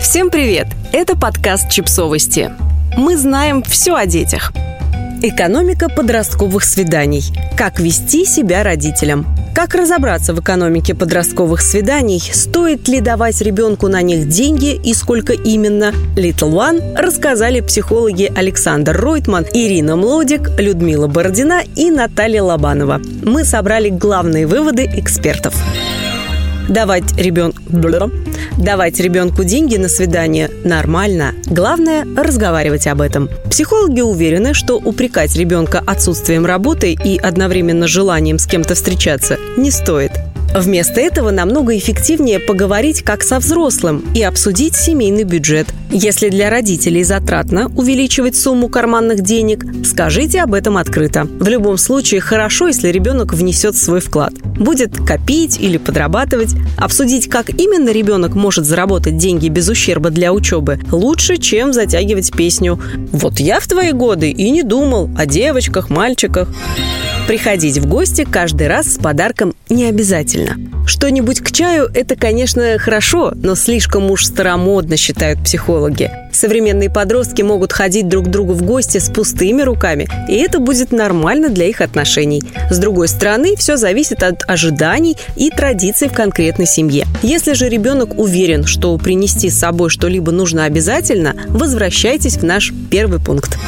Всем привет! Это подкаст «Чипсовости». Мы знаем все о детях. Экономика подростковых свиданий. Как вести себя родителям. Как разобраться в экономике подростковых свиданий? Стоит ли давать ребенку на них деньги и сколько именно? Little One рассказали психологи Александр Ройтман, Ирина Млодик, Людмила Бородина и Наталья Лобанова. Мы собрали главные выводы экспертов. Давать ребенку... Давать ребенку деньги на свидание нормально. Главное – разговаривать об этом. Психологи уверены, что упрекать ребенка отсутствием работы и одновременно желанием с кем-то встречаться не стоит. Вместо этого намного эффективнее поговорить как со взрослым и обсудить семейный бюджет. Если для родителей затратно увеличивать сумму карманных денег, скажите об этом открыто. В любом случае хорошо, если ребенок внесет свой вклад. Будет копить или подрабатывать. Обсудить, как именно ребенок может заработать деньги без ущерба для учебы, лучше, чем затягивать песню «Вот я в твои годы и не думал о девочках, мальчиках». Приходить в гости каждый раз с подарком не обязательно. Что-нибудь к чаю – это, конечно, хорошо, но слишком уж старомодно, считают психологи. Современные подростки могут ходить друг к другу в гости с пустыми руками, и это будет нормально для их отношений. С другой стороны, все зависит от ожиданий и традиций в конкретной семье. Если же ребенок уверен, что принести с собой что-либо нужно обязательно, возвращайтесь в наш первый пункт.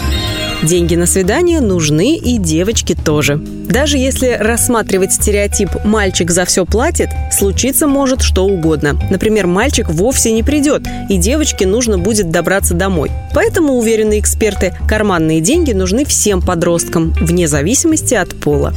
Деньги на свидание нужны и девочки тоже. Даже если рассматривать стереотип «мальчик за все платит», случиться может что угодно. Например, мальчик вовсе не придет, и девочке нужно будет добраться домой. Поэтому, уверены эксперты, карманные деньги нужны всем подросткам, вне зависимости от пола.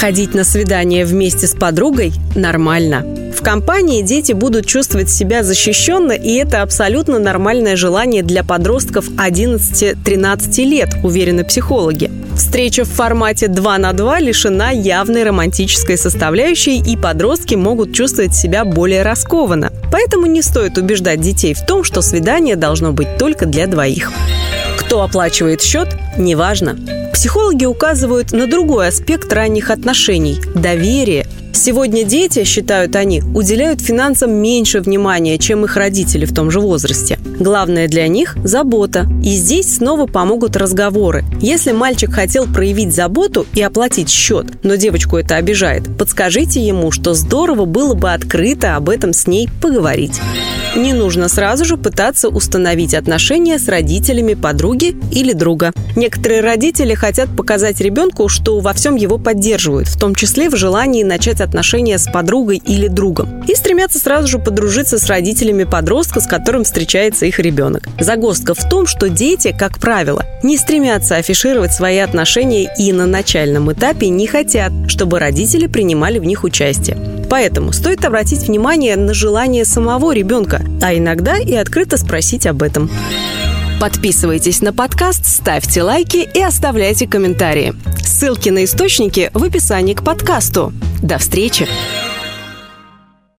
Ходить на свидание вместе с подругой нормально. Компании дети будут чувствовать себя защищенно, и это абсолютно нормальное желание для подростков 11-13 лет, уверены психологи. Встреча в формате 2 на 2 лишена явной романтической составляющей, и подростки могут чувствовать себя более раскованно. Поэтому не стоит убеждать детей в том, что свидание должно быть только для двоих. Кто оплачивает счет, неважно. Психологи указывают на другой аспект ранних отношений – доверие – Сегодня дети, считают они, уделяют финансам меньше внимания, чем их родители в том же возрасте. Главное для них – забота. И здесь снова помогут разговоры. Если мальчик хотел проявить заботу и оплатить счет, но девочку это обижает, подскажите ему, что здорово было бы открыто об этом с ней поговорить. Не нужно сразу же пытаться установить отношения с родителями подруги или друга. Некоторые родители хотят показать ребенку, что во всем его поддерживают, в том числе в желании начать отношения с подругой или другом. И стремятся сразу же подружиться с родителями подростка, с которым встречается их ребенок. Загвоздка в том, что дети, как правило, не стремятся афишировать свои отношения и на начальном этапе не хотят, чтобы родители принимали в них участие. Поэтому стоит обратить внимание на желание самого ребенка, а иногда и открыто спросить об этом. Подписывайтесь на подкаст, ставьте лайки и оставляйте комментарии. Ссылки на источники в описании к подкасту. До встречи!